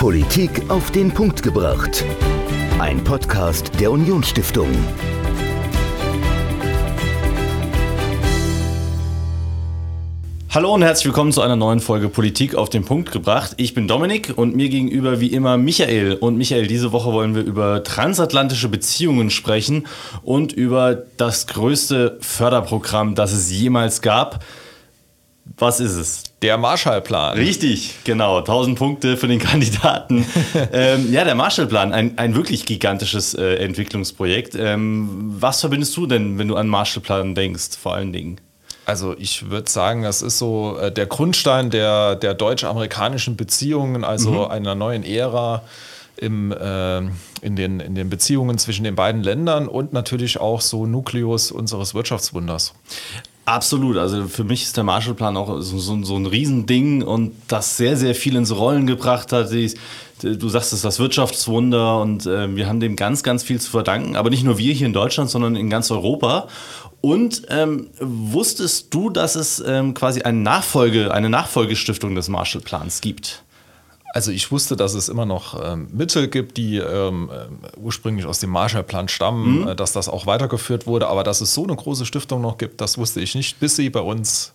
Politik auf den Punkt gebracht. Ein Podcast der Unionsstiftung. Hallo und herzlich willkommen zu einer neuen Folge Politik auf den Punkt gebracht. Ich bin Dominik und mir gegenüber wie immer Michael. Und Michael, diese Woche wollen wir über transatlantische Beziehungen sprechen und über das größte Förderprogramm, das es jemals gab. Was ist es? Der Marshallplan. Richtig, genau. 1000 Punkte für den Kandidaten. ähm, ja, der Marshallplan, ein, ein wirklich gigantisches äh, Entwicklungsprojekt. Ähm, was verbindest du denn, wenn du an Marshallplan denkst, vor allen Dingen? Also ich würde sagen, das ist so äh, der Grundstein der, der deutsch-amerikanischen Beziehungen, also mhm. einer neuen Ära im, äh, in, den, in den Beziehungen zwischen den beiden Ländern und natürlich auch so Nukleus unseres Wirtschaftswunders. Absolut. Also für mich ist der Marshallplan auch so, so, so ein Riesending und das sehr, sehr viel ins Rollen gebracht hat. Die, du sagst es, das Wirtschaftswunder und äh, wir haben dem ganz, ganz viel zu verdanken. Aber nicht nur wir hier in Deutschland, sondern in ganz Europa. Und ähm, wusstest du, dass es ähm, quasi eine Nachfolge, eine Nachfolgestiftung des Marshallplans gibt? Also ich wusste, dass es immer noch ähm, Mittel gibt, die ähm, äh, ursprünglich aus dem Marshallplan stammen, mhm. äh, dass das auch weitergeführt wurde, aber dass es so eine große Stiftung noch gibt, das wusste ich nicht, bis sie bei uns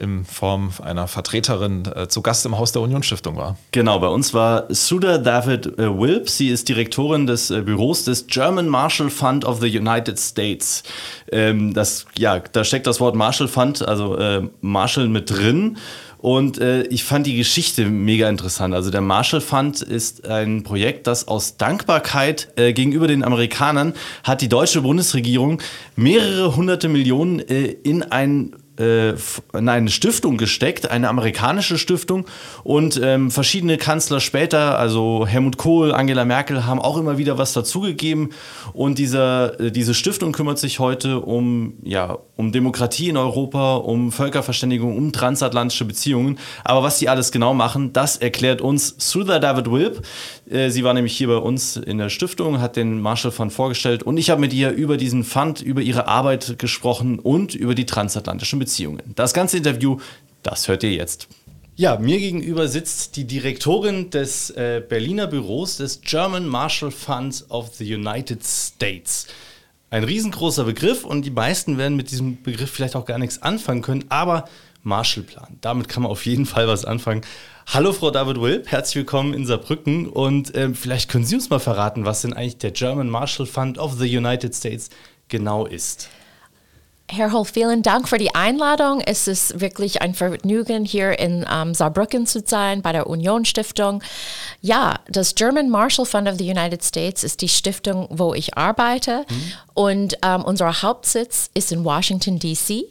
in Form einer Vertreterin äh, zu Gast im Haus der Unionsstiftung war. Genau, bei uns war Sudha David äh, Wilp. Sie ist Direktorin des äh, Büros des German Marshall Fund of the United States. Ähm, das, ja, da steckt das Wort Marshall Fund, also äh, Marshall mit drin. Und äh, ich fand die Geschichte mega interessant. Also der Marshall Fund ist ein Projekt, das aus Dankbarkeit äh, gegenüber den Amerikanern hat die deutsche Bundesregierung mehrere hunderte Millionen äh, in ein äh, in eine Stiftung gesteckt, eine amerikanische Stiftung. Und ähm, verschiedene Kanzler später, also Helmut Kohl, Angela Merkel, haben auch immer wieder was dazugegeben. Und dieser, äh, diese Stiftung kümmert sich heute um, ja, um Demokratie in Europa, um Völkerverständigung, um transatlantische Beziehungen. Aber was sie alles genau machen, das erklärt uns Sudha David Wilp. Äh, sie war nämlich hier bei uns in der Stiftung, hat den Marshall Fund vorgestellt und ich habe mit ihr über diesen Fund, über ihre Arbeit gesprochen und über die transatlantischen Beziehungen. Das ganze Interview, das hört ihr jetzt. Ja, mir gegenüber sitzt die Direktorin des äh, Berliner Büros des German Marshall Fund of the United States. Ein riesengroßer Begriff und die meisten werden mit diesem Begriff vielleicht auch gar nichts anfangen können, aber Marshallplan, damit kann man auf jeden Fall was anfangen. Hallo Frau David Wilp, herzlich willkommen in Saarbrücken und ähm, vielleicht können Sie uns mal verraten, was denn eigentlich der German Marshall Fund of the United States genau ist. Herr Hol, vielen Dank für die Einladung. Es ist wirklich ein Vergnügen, hier in ähm, Saarbrücken zu sein, bei der Union Stiftung. Ja, das German Marshall Fund of the United States ist die Stiftung, wo ich arbeite. Mhm. Und ähm, unser Hauptsitz ist in Washington, D.C.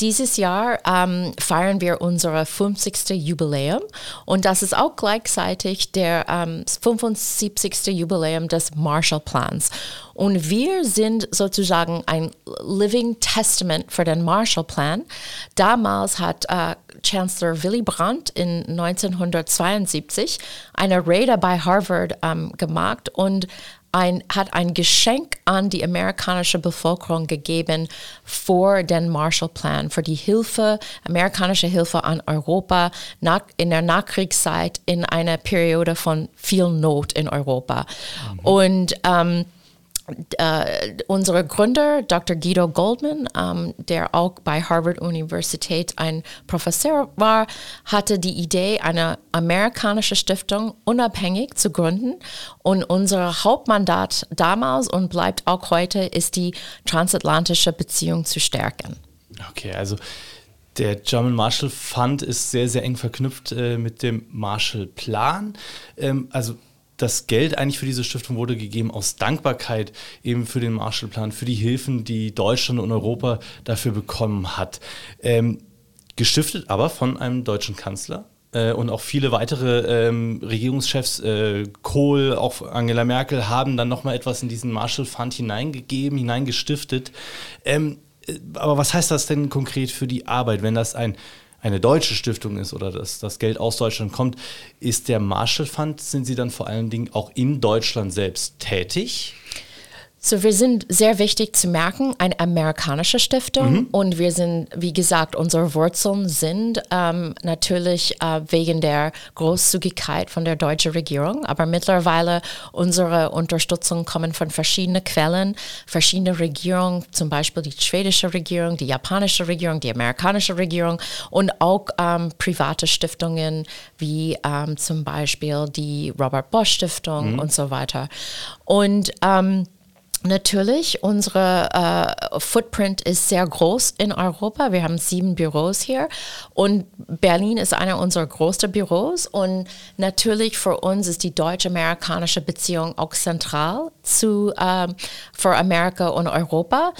Dieses Jahr ähm, feiern wir unser 50. Jubiläum. Und das ist auch gleichzeitig der 75. Ähm, Jubiläum des Marshall Plans. Und wir sind sozusagen ein Living Testament für den Marshall Plan. Damals hat äh, Chancellor Willy Brandt in 1972 eine Rede bei Harvard ähm, gemacht und ein, hat ein Geschenk an die amerikanische Bevölkerung gegeben für den Marshall Plan, für die Hilfe, amerikanische Hilfe an Europa nach, in der Nachkriegszeit in einer Periode von viel Not in Europa. Mhm. Und ähm, äh, unsere Gründer, Dr. Guido Goldman, ähm, der auch bei Harvard Universität ein Professor war, hatte die Idee, eine amerikanische Stiftung unabhängig zu gründen. Und unser Hauptmandat damals und bleibt auch heute, ist die transatlantische Beziehung zu stärken. Okay, also der German Marshall Fund ist sehr, sehr eng verknüpft äh, mit dem Marshall Plan. Ähm, also das Geld eigentlich für diese Stiftung wurde gegeben aus Dankbarkeit eben für den Marshallplan, für die Hilfen, die Deutschland und Europa dafür bekommen hat. Ähm, gestiftet aber von einem deutschen Kanzler, äh, und auch viele weitere ähm, Regierungschefs, äh, Kohl, auch Angela Merkel, haben dann nochmal etwas in diesen Marshall Fund hineingegeben, hineingestiftet. Ähm, äh, aber was heißt das denn konkret für die Arbeit, wenn das ein eine deutsche Stiftung ist oder dass das Geld aus Deutschland kommt, ist der Marshall Fund, sind Sie dann vor allen Dingen auch in Deutschland selbst tätig? So, wir sind sehr wichtig zu merken, eine amerikanische Stiftung mhm. und wir sind, wie gesagt, unsere Wurzeln sind ähm, natürlich äh, wegen der Großzügigkeit von der deutschen Regierung, aber mittlerweile unsere Unterstützung kommen von verschiedenen Quellen, verschiedene Regierungen, zum Beispiel die schwedische Regierung, die japanische Regierung, die amerikanische Regierung und auch ähm, private Stiftungen wie ähm, zum Beispiel die Robert Bosch Stiftung mhm. und so weiter. Und ähm, Natürlich, unsere äh, Footprint ist sehr groß in Europa. Wir haben sieben Büros hier und Berlin ist einer unserer größten Büros. Und natürlich für uns ist die deutsch-amerikanische Beziehung auch zentral zu ähm, für Amerika und Europa.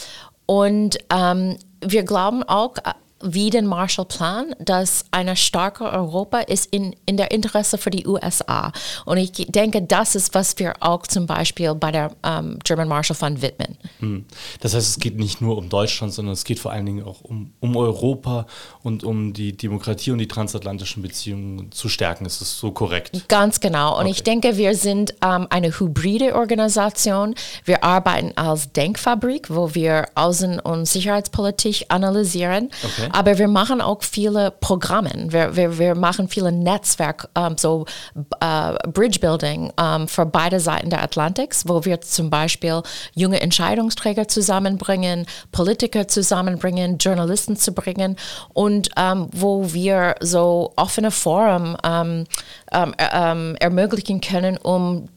Und ähm, wir glauben auch, wie den Marshallplan, dass eine starke Europa ist in, in der Interesse für die USA. Und ich denke, das ist, was wir auch zum Beispiel bei der ähm, German Marshall Fund widmen. Hm. Das heißt, es geht nicht nur um Deutschland, sondern es geht vor allen Dingen auch um, um Europa und um die Demokratie und die transatlantischen Beziehungen zu stärken. Ist das so korrekt? Ganz genau. Und okay. ich denke, wir sind ähm, eine hybride Organisation. Wir arbeiten als Denkfabrik, wo wir Außen- und Sicherheitspolitik analysieren. Okay. Aber wir machen auch viele Programme. Wir, wir, wir machen viele Netzwerk, um, ähm, so uh, Bridge Building ähm, für beide Seiten der Atlantiks, wo wir zum Beispiel junge Entscheidungsträger zusammenbringen, Politiker zusammenbringen, Journalisten zu bringen und ähm, wo wir so offene Foren ermöglichen können, um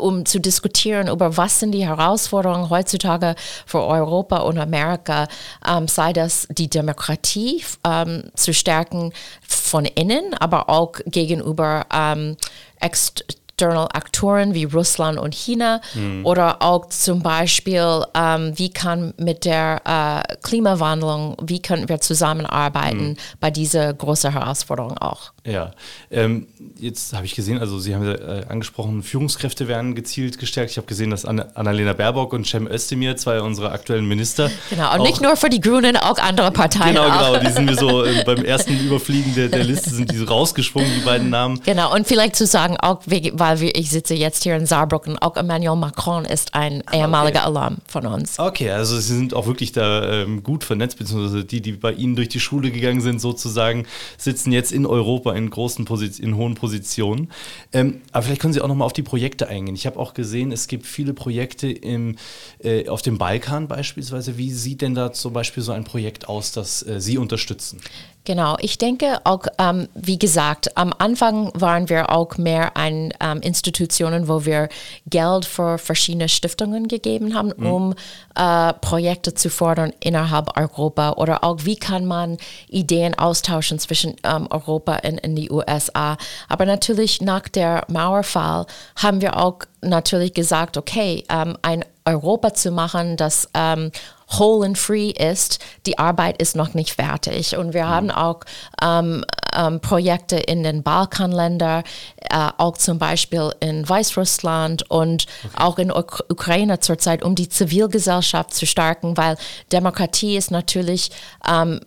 um zu diskutieren über was sind die Herausforderungen heutzutage für Europa und Amerika, ähm, sei das die Demokratie ähm, zu stärken von innen, aber auch gegenüber ähm, external Aktoren wie Russland und China mhm. oder auch zum Beispiel, ähm, wie kann mit der äh, Klimawandlung, wie können wir zusammenarbeiten mhm. bei dieser großen Herausforderung auch. Ja, ähm, jetzt habe ich gesehen, also Sie haben äh, angesprochen, Führungskräfte werden gezielt gestärkt. Ich habe gesehen, dass Anne Annalena Baerbock und Cem Özdemir, zwei unserer aktuellen Minister. Genau, und nicht nur für die Grünen, auch andere Parteien. Genau, auch. genau, die sind mir so äh, beim ersten Überfliegen der, der Liste sind die so rausgesprungen, die beiden Namen. Genau, und vielleicht zu sagen, auch weil wir, ich sitze jetzt hier in Saarbrücken, auch Emmanuel Macron ist ein ah, ehemaliger okay. Alarm von uns. Okay, also Sie sind auch wirklich da ähm, gut vernetzt, beziehungsweise die, die bei Ihnen durch die Schule gegangen sind, sozusagen, sitzen jetzt in Europa in großen Positionen, in hohen Positionen. Ähm, aber vielleicht können Sie auch noch mal auf die Projekte eingehen. Ich habe auch gesehen, es gibt viele Projekte im, äh, auf dem Balkan beispielsweise. Wie sieht denn da zum Beispiel so ein Projekt aus, das äh, Sie unterstützen? Genau, ich denke auch, ähm, wie gesagt, am Anfang waren wir auch mehr an ähm, Institutionen, wo wir Geld für verschiedene Stiftungen gegeben haben, mhm. um äh, Projekte zu fordern innerhalb Europa oder auch wie kann man Ideen austauschen zwischen ähm, Europa und in die USA. Aber natürlich nach der Mauerfall haben wir auch natürlich gesagt, okay, ähm, ein Europa zu machen, das ähm, whole and free ist, die Arbeit ist noch nicht fertig. Und wir mhm. haben auch ähm, ähm, Projekte in den Balkanländern, äh, auch zum Beispiel in Weißrussland und okay. auch in Uk Ukraine zurzeit, um die Zivilgesellschaft zu stärken, weil Demokratie ist natürlich ähm,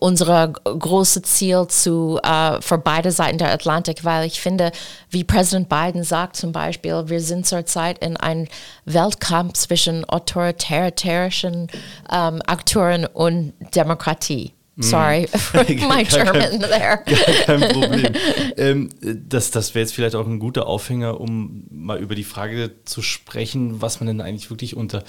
unser großes Ziel zu, uh, für beide Seiten der Atlantik, weil ich finde, wie Präsident Biden sagt zum Beispiel, wir sind zurzeit in einem Weltkampf zwischen autoritärischen um, Akteuren und Demokratie. Mm. Sorry for my German there. Kein Problem. ähm, das das wäre jetzt vielleicht auch ein guter Aufhänger, um mal über die Frage zu sprechen, was man denn eigentlich wirklich unter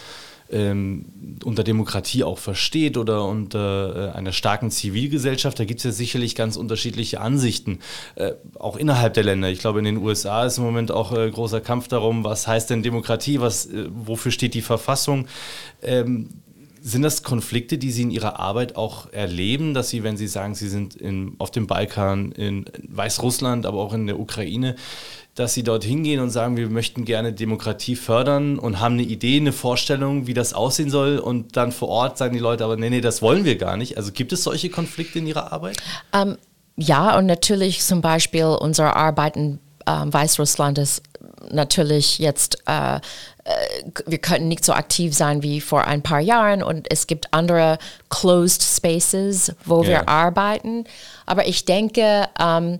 ähm, unter Demokratie auch versteht oder unter äh, einer starken Zivilgesellschaft. Da gibt es ja sicherlich ganz unterschiedliche Ansichten, äh, auch innerhalb der Länder. Ich glaube, in den USA ist im Moment auch äh, großer Kampf darum, was heißt denn Demokratie, was, äh, wofür steht die Verfassung. Ähm, sind das Konflikte, die Sie in Ihrer Arbeit auch erleben, dass Sie, wenn Sie sagen, Sie sind in, auf dem Balkan, in Weißrussland, aber auch in der Ukraine, dass Sie dort hingehen und sagen, wir möchten gerne Demokratie fördern und haben eine Idee, eine Vorstellung, wie das aussehen soll und dann vor Ort sagen die Leute aber, nee, nee, das wollen wir gar nicht. Also gibt es solche Konflikte in Ihrer Arbeit? Um, ähm, ja, und natürlich zum Beispiel unsere Arbeit in ähm, Weißrussland ist natürlich jetzt, äh, äh, wir könnten nicht so aktiv sein wie vor ein paar Jahren und es gibt andere Closed Spaces, wo yeah. wir arbeiten. Aber ich denke, ähm,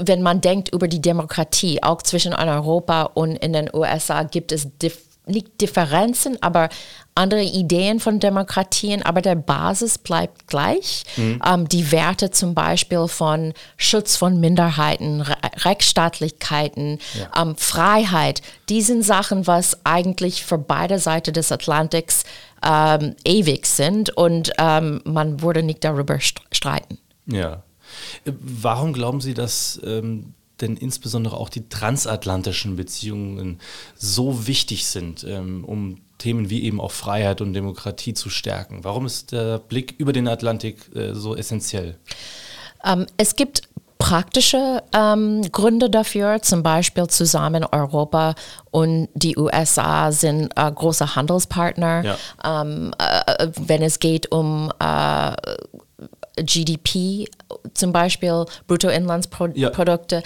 wenn man denkt über die Demokratie, auch zwischen Europa und in den USA, gibt es nicht Differenzen, aber andere Ideen von Demokratien, aber der Basis bleibt gleich. Mhm. Ähm, die Werte zum Beispiel von Schutz von Minderheiten, Re Rechtsstaatlichkeiten, ja. ähm, Freiheit, die sind Sachen, was eigentlich für beide Seiten des Atlantiks ähm, ewig sind und ähm, man würde nicht darüber streiten. Ja. Warum glauben Sie, dass ähm, denn insbesondere auch die transatlantischen Beziehungen so wichtig sind, ähm, um Themen wie eben auch Freiheit und Demokratie zu stärken? Warum ist der Blick über den Atlantik äh, so essentiell? Ähm, es gibt praktische ähm, Gründe dafür, zum Beispiel zusammen Europa und die USA sind äh, große Handelspartner. Ja. Ähm, äh, wenn es geht um äh, GDP, zum Beispiel Bruttoinlandsprodukte, ja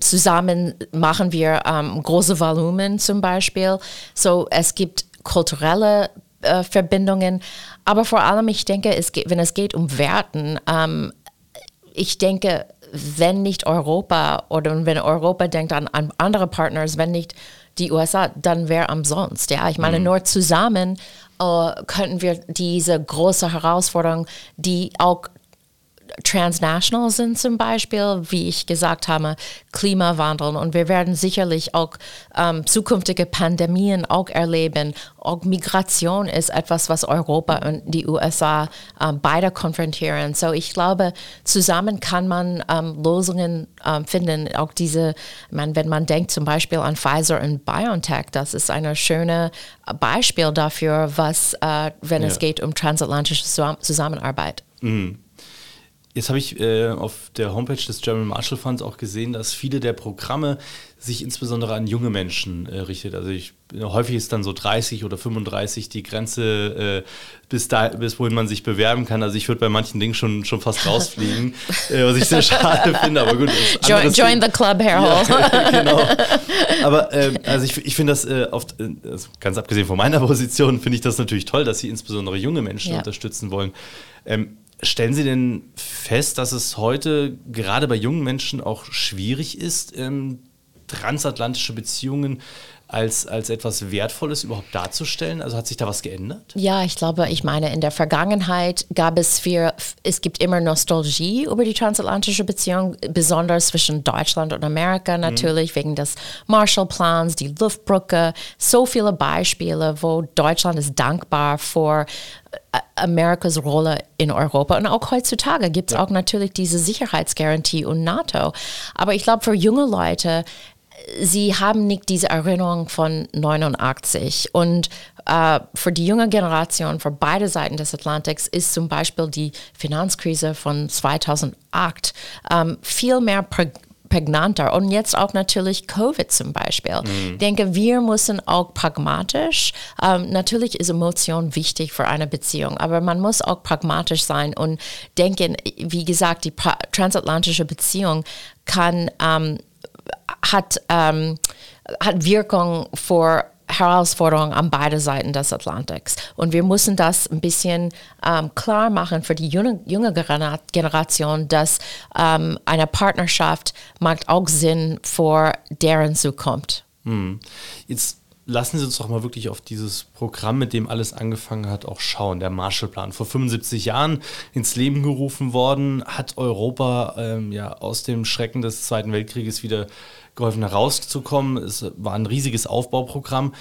zusammen machen wir ähm, große Volumen zum Beispiel. So, es gibt kulturelle äh, Verbindungen, aber vor allem, ich denke, es geht, wenn es geht um Werten, ähm, ich denke, wenn nicht Europa oder wenn Europa denkt an, an andere Partners, wenn nicht die USA, dann wer am sonst. Ja, ich meine, mhm. nur zusammen äh, könnten wir diese große Herausforderung, die auch transnational sind zum Beispiel, wie ich gesagt habe, Klimawandel. Und wir werden sicherlich auch ähm, zukünftige Pandemien auch erleben. Auch Migration ist etwas, was Europa und die USA ähm, beide konfrontieren. So ich glaube, zusammen kann man ähm, Lösungen ähm, finden. Auch diese, man, wenn man denkt zum Beispiel an Pfizer und BioNTech, das ist ein schönes Beispiel dafür, was, äh, wenn ja. es geht um transatlantische Zusammenarbeit. Mhm. Jetzt habe ich äh, auf der Homepage des German Marshall Funds auch gesehen, dass viele der Programme sich insbesondere an junge Menschen äh, richtet. Also ich, häufig ist dann so 30 oder 35 die Grenze, äh, bis, da, bis wohin man sich bewerben kann. Also ich würde bei manchen Dingen schon, schon fast rausfliegen, äh, was ich sehr schade finde. Aber gut. Join, join the club, Harold. Ja, genau. Aber ähm, also ich, ich finde das äh, oft, äh, also ganz abgesehen von meiner Position, finde ich das natürlich toll, dass Sie insbesondere junge Menschen ja. unterstützen wollen. Ähm, Stellen Sie denn fest, dass es heute gerade bei jungen Menschen auch schwierig ist, ähm, transatlantische Beziehungen als, als etwas Wertvolles überhaupt darzustellen? Also hat sich da was geändert? Ja, ich glaube, ich meine, in der Vergangenheit gab es für, es gibt immer Nostalgie über die transatlantische Beziehung, besonders zwischen Deutschland und Amerika natürlich, mhm. wegen des Marshallplans, die Luftbrücke, so viele Beispiele, wo Deutschland ist dankbar für äh, Amerikas Rolle in Europa. Und auch heutzutage gibt es ja. auch natürlich diese Sicherheitsgarantie und NATO. Aber ich glaube, für junge Leute sie haben nicht diese Erinnerung von 89. Und äh, für die junge Generation, für beide Seiten des Atlantiks, ist zum Beispiel die Finanzkrise von 2008 ähm, viel mehr prägnanter. Und jetzt auch natürlich Covid zum Beispiel. Mhm. Ich denke, wir müssen auch pragmatisch, ähm, natürlich ist Emotion wichtig für eine Beziehung, aber man muss auch pragmatisch sein und denken, wie gesagt, die transatlantische Beziehung kann ähm, hat, ähm, hat Wirkung vor Herausforderungen an beide Seiten des Atlantiks. Und wir müssen das ein bisschen ähm, klar machen für die junge, junge Generation, dass ähm, eine Partnerschaft macht auch Sinn für deren Zukunft. Hm. Jetzt lassen Sie uns doch mal wirklich auf dieses Programm, mit dem alles angefangen hat, auch schauen. Der Marshallplan. Vor 75 Jahren ins Leben gerufen worden, hat Europa ähm, ja aus dem Schrecken des Zweiten Weltkrieges wieder geholfen herauszukommen. Es war ein riesiges Aufbauprogramm.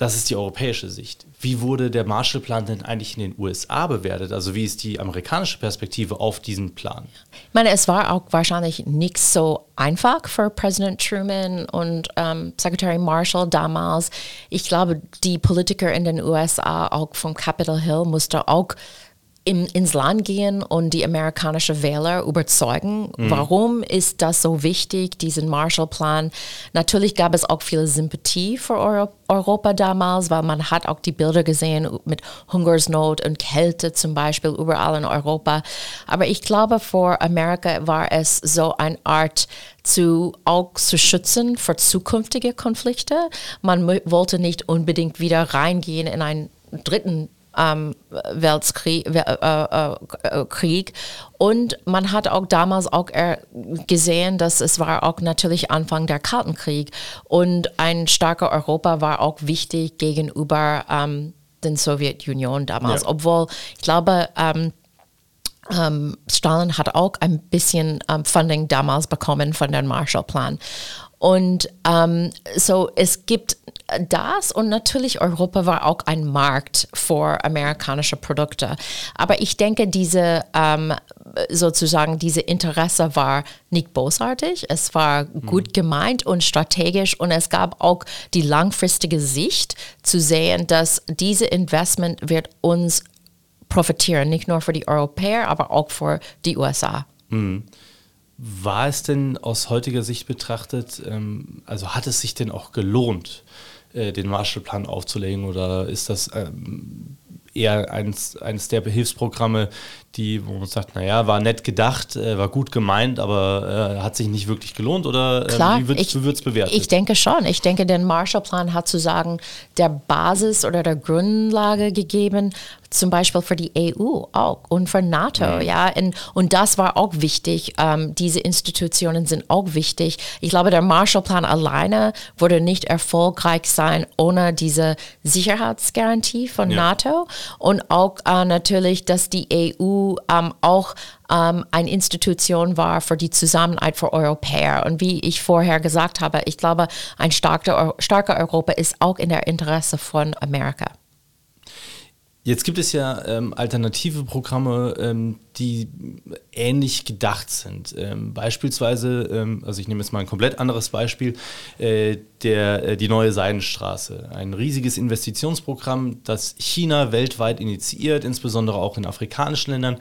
Das ist die europäische Sicht. Wie wurde der Marshallplan denn eigentlich in den USA bewertet? Also wie ist die amerikanische Perspektive auf diesen Plan? Ich meine, es war auch wahrscheinlich nicht so einfach für Präsident Truman und ähm, Secretary Marshall damals. Ich glaube, die Politiker in den USA, auch vom Capitol Hill, mussten auch in, ins Land gehen und die amerikanischen Wähler überzeugen. Mhm. Warum ist das so wichtig, diesen Marshallplan? Natürlich gab es auch viel Sympathie für Euro Europa damals, weil man hat auch die Bilder gesehen mit Hungersnot und Kälte zum Beispiel überall in Europa. Aber ich glaube, für Amerika war es so eine Art zu auch zu schützen für zukünftige Konflikte. Man wollte nicht unbedingt wieder reingehen in einen dritten ähm, Weltkrieg. Äh, äh, äh, Krieg. Und man hat auch damals auch gesehen, dass es war auch natürlich Anfang der Kalten Krieg und ein starker Europa war auch wichtig gegenüber ähm, den Sowjetunion damals, ja. obwohl ich glaube, ähm, ähm, Stalin hat auch ein bisschen ähm, Funding damals bekommen von dem Marshallplan. Und ähm, so es gibt das und natürlich Europa war auch ein Markt für amerikanische Produkte. Aber ich denke, diese ähm, sozusagen diese Interesse war nicht bosartig, es war gut mhm. gemeint und strategisch und es gab auch die langfristige Sicht zu sehen, dass diese Investment wird uns profitieren, nicht nur für die Europäer, aber auch für die USA. Mhm. War es denn aus heutiger Sicht betrachtet, ähm, also hat es sich denn auch gelohnt, äh, den Marshallplan aufzulegen oder ist das ähm, eher eines, eines der Hilfsprogramme, die, wo man sagt, naja, war nett gedacht, äh, war gut gemeint, aber äh, hat sich nicht wirklich gelohnt oder äh, Klar, wie wird es bewertet? Ich denke schon. Ich denke, der Marshallplan hat zu sagen, der Basis oder der Grundlage gegeben, zum Beispiel für die EU auch und für NATO, mhm. ja, und, und das war auch wichtig. Ähm, diese Institutionen sind auch wichtig. Ich glaube, der Marshallplan alleine würde nicht erfolgreich sein ohne diese Sicherheitsgarantie von ja. NATO und auch äh, natürlich, dass die EU ähm, auch ähm, eine Institution war für die Zusammenarbeit für Europäer. Und wie ich vorher gesagt habe, ich glaube, ein starker, starker Europa ist auch in der Interesse von Amerika. Jetzt gibt es ja ähm, alternative Programme, ähm, die ähnlich gedacht sind. Ähm, beispielsweise, ähm, also ich nehme jetzt mal ein komplett anderes Beispiel, äh, der, äh, die neue Seidenstraße. Ein riesiges Investitionsprogramm, das China weltweit initiiert, insbesondere auch in afrikanischen Ländern.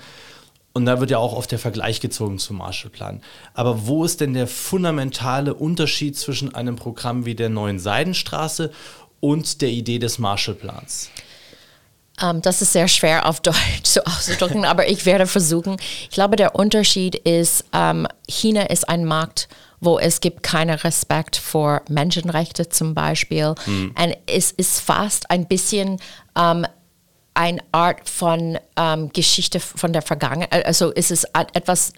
Und da wird ja auch oft der Vergleich gezogen zum Marshallplan. Aber wo ist denn der fundamentale Unterschied zwischen einem Programm wie der neuen Seidenstraße und der Idee des Marshallplans? Um, ähm, das ist sehr schwer auf Deutsch so auszudrücken, aber ich werde versuchen. Ich glaube, der Unterschied ist, um, ähm, China ist ein Markt, wo es gibt keinen Respekt vor Menschenrechte zum Beispiel. Hm. Und es ist fast ein bisschen um, ähm, eine Art von ähm, Geschichte von der Vergangenheit. Also ist es etwas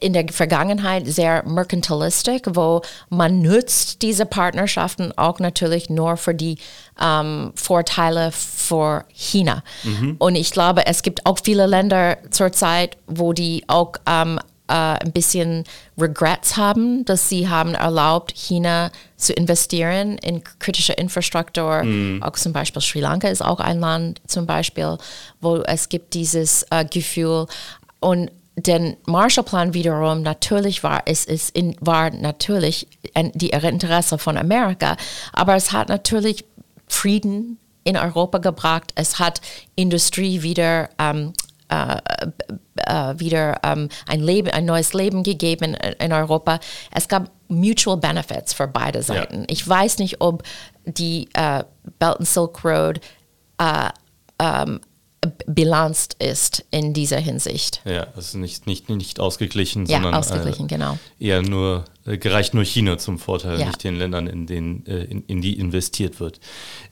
in der Vergangenheit sehr mercantilistisch, wo man nutzt diese Partnerschaften auch natürlich nur für die ähm, Vorteile für China. Mhm. Und ich glaube, es gibt auch viele Länder zurzeit, wo die auch ähm, äh, ein bisschen Regrets haben, dass sie haben erlaubt, China zu investieren in kritische Infrastruktur. Mm. Auch zum Beispiel Sri Lanka ist auch ein Land zum Beispiel, wo es gibt dieses äh, Gefühl und den Marshallplan wiederum natürlich war es ist in, war natürlich die Interesse von Amerika, aber es hat natürlich Frieden in Europa gebracht. Es hat Industrie wieder ähm, äh, äh, wieder ähm, ein, Leben, ein neues Leben gegeben in Europa. Es gab Mutual Benefits für beide Seiten. Ja. Ich weiß nicht, ob die äh, Belt and Silk Road äh, ähm, bilanzt ist in dieser Hinsicht. Ja, es ist nicht, nicht, nicht ausgeglichen, ja, sondern ausgeglichen, äh, genau. eher nur, äh, gereicht nur China zum Vorteil, ja. nicht den Ländern, in, denen, äh, in, in die investiert wird.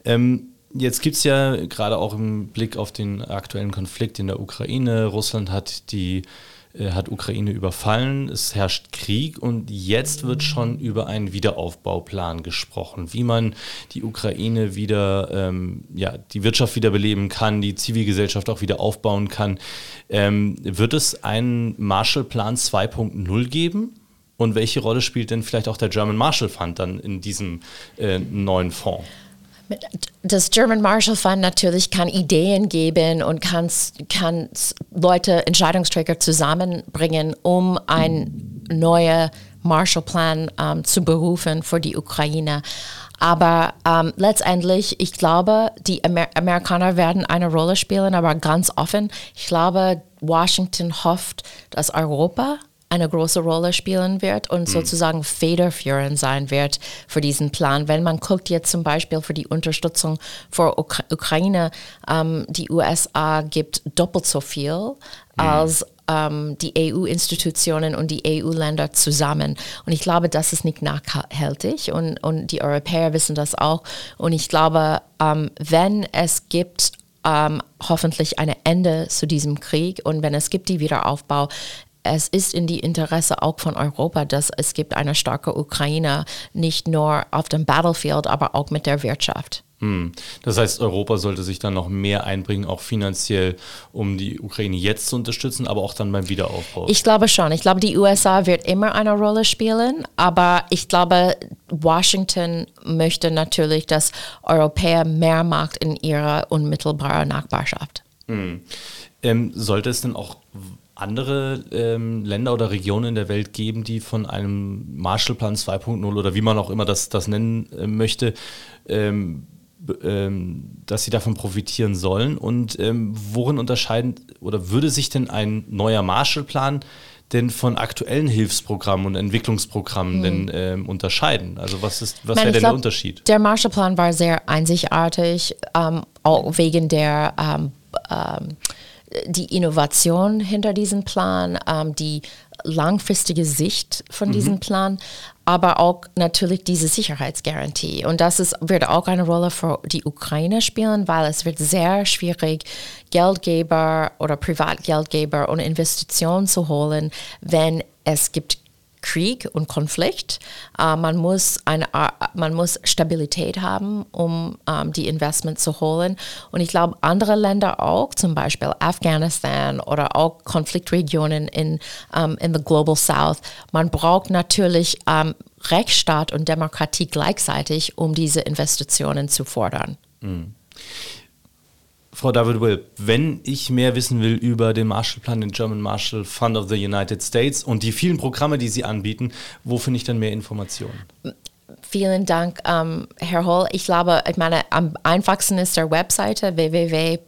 Ähm, Jetzt gibt es ja gerade auch im Blick auf den aktuellen Konflikt in der Ukraine. Russland hat die äh, hat Ukraine überfallen, es herrscht Krieg und jetzt wird schon über einen Wiederaufbauplan gesprochen, wie man die Ukraine wieder, ähm, ja, die Wirtschaft wiederbeleben kann, die Zivilgesellschaft auch wieder aufbauen kann. Ähm, wird es einen Marshallplan 2.0 geben? Und welche Rolle spielt denn vielleicht auch der German Marshall Fund dann in diesem äh, neuen Fonds? Das German Marshall Fund natürlich kann Ideen geben und kann, kann Leute, Entscheidungsträger zusammenbringen, um einen neuen Marshallplan ähm, zu berufen für die Ukraine. Aber ähm, letztendlich, ich glaube, die Amer Amerikaner werden eine Rolle spielen, aber ganz offen, ich glaube, Washington hofft, dass Europa eine große Rolle spielen wird und mhm. sozusagen federführend sein wird für diesen Plan. Wenn man guckt jetzt zum Beispiel für die Unterstützung für Ukra Ukraine, ähm, die USA gibt doppelt so viel mhm. als ähm, die EU-Institutionen und die EU-Länder zusammen. Und ich glaube, das ist nicht nachhaltig und, und die Europäer wissen das auch. Und ich glaube, ähm, wenn es gibt ähm, hoffentlich ein Ende zu diesem Krieg und wenn es gibt die Wiederaufbau, es ist in die Interesse auch von Europa, dass es gibt eine starke Ukraine, nicht nur auf dem Battlefield, aber auch mit der Wirtschaft. Hm. Das heißt, Europa sollte sich dann noch mehr einbringen, auch finanziell, um die Ukraine jetzt zu unterstützen, aber auch dann beim Wiederaufbau. Ich glaube schon. Ich glaube, die USA wird immer eine Rolle spielen, aber ich glaube, Washington möchte natürlich, dass Europäer mehr macht in ihrer unmittelbaren Nachbarschaft. Hm. Ähm, sollte es denn auch andere ähm, Länder oder Regionen in der Welt geben, die von einem Marshallplan 2.0 oder wie man auch immer das, das nennen äh, möchte, ähm, ähm, dass sie davon profitieren sollen? Und ähm, worin unterscheiden oder würde sich denn ein neuer Marshallplan denn von aktuellen Hilfsprogrammen und Entwicklungsprogrammen hm. denn ähm, unterscheiden? Also was ist was wäre denn glaub, der Unterschied? Der Marshallplan war sehr einzigartig, ähm, auch wegen der ähm, ähm, die Innovation hinter diesem Plan, ähm, die langfristige Sicht von mhm. diesem Plan, aber auch natürlich diese Sicherheitsgarantie. Und das ist, wird auch eine Rolle für die Ukraine spielen, weil es wird sehr schwierig, Geldgeber oder Privatgeldgeber und Investitionen zu holen, wenn es gibt Krieg und Konflikt. Äh, man, muss eine, äh, man muss Stabilität haben, um ähm, die Investments zu holen. Und ich glaube, andere Länder auch, zum Beispiel Afghanistan oder auch Konfliktregionen in, ähm, in the Global South, man braucht natürlich ähm, Rechtsstaat und Demokratie gleichzeitig, um diese Investitionen zu fordern. Mhm. Frau David Will, wenn ich mehr wissen will über den Marshallplan, den German Marshall Fund of the United States und die vielen Programme, die Sie anbieten, wo finde ich dann mehr Informationen? Vielen Dank, ähm, Herr Holl. Ich glaube, ich meine, am einfachsten ist der Webseite www.gmfus.org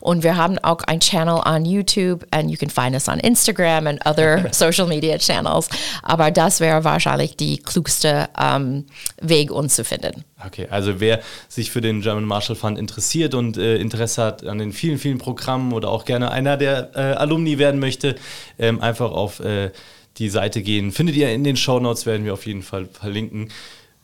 und wir haben auch ein Channel on YouTube and you can find us on Instagram and other social media channels. Aber das wäre wahrscheinlich die klugste ähm, Weg, uns zu finden. Okay, also wer sich für den German Marshall Fund interessiert und äh, Interesse hat an den vielen, vielen Programmen oder auch gerne einer der äh, Alumni werden möchte, ähm, einfach auf äh, die Seite gehen. Findet ihr in den Show Notes, werden wir auf jeden Fall verlinken.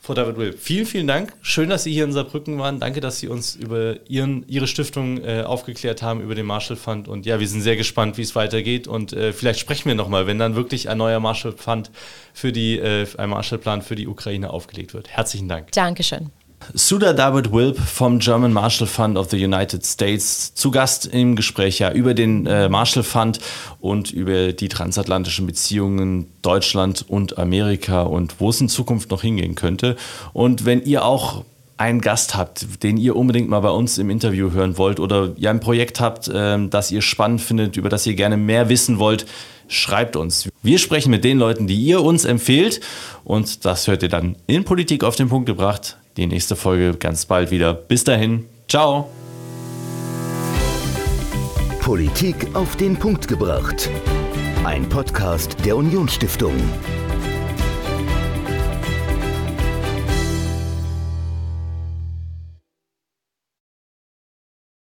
Frau David Will, vielen, vielen Dank. Schön, dass Sie hier in Saarbrücken waren. Danke, dass Sie uns über Ihren, Ihre Stiftung äh, aufgeklärt haben, über den Marshall Fund. Und ja, wir sind sehr gespannt, wie es weitergeht. Und äh, vielleicht sprechen wir nochmal, wenn dann wirklich ein neuer Marshall Fund für die, äh, ein Marshallplan für die Ukraine aufgelegt wird. Herzlichen Dank. Dankeschön. Suda David Wilp vom German Marshall Fund of the United States zu Gast im Gespräch ja über den äh, Marshall Fund und über die transatlantischen Beziehungen Deutschland und Amerika und wo es in Zukunft noch hingehen könnte. Und wenn ihr auch einen Gast habt, den ihr unbedingt mal bei uns im Interview hören wollt oder ihr ein Projekt habt, äh, das ihr spannend findet, über das ihr gerne mehr wissen wollt, schreibt uns. Wir sprechen mit den Leuten, die ihr uns empfehlt und das hört ihr dann in Politik auf den Punkt gebracht die nächste Folge ganz bald wieder. Bis dahin, ciao. Politik auf den Punkt gebracht. Ein Podcast der Unionsstiftung.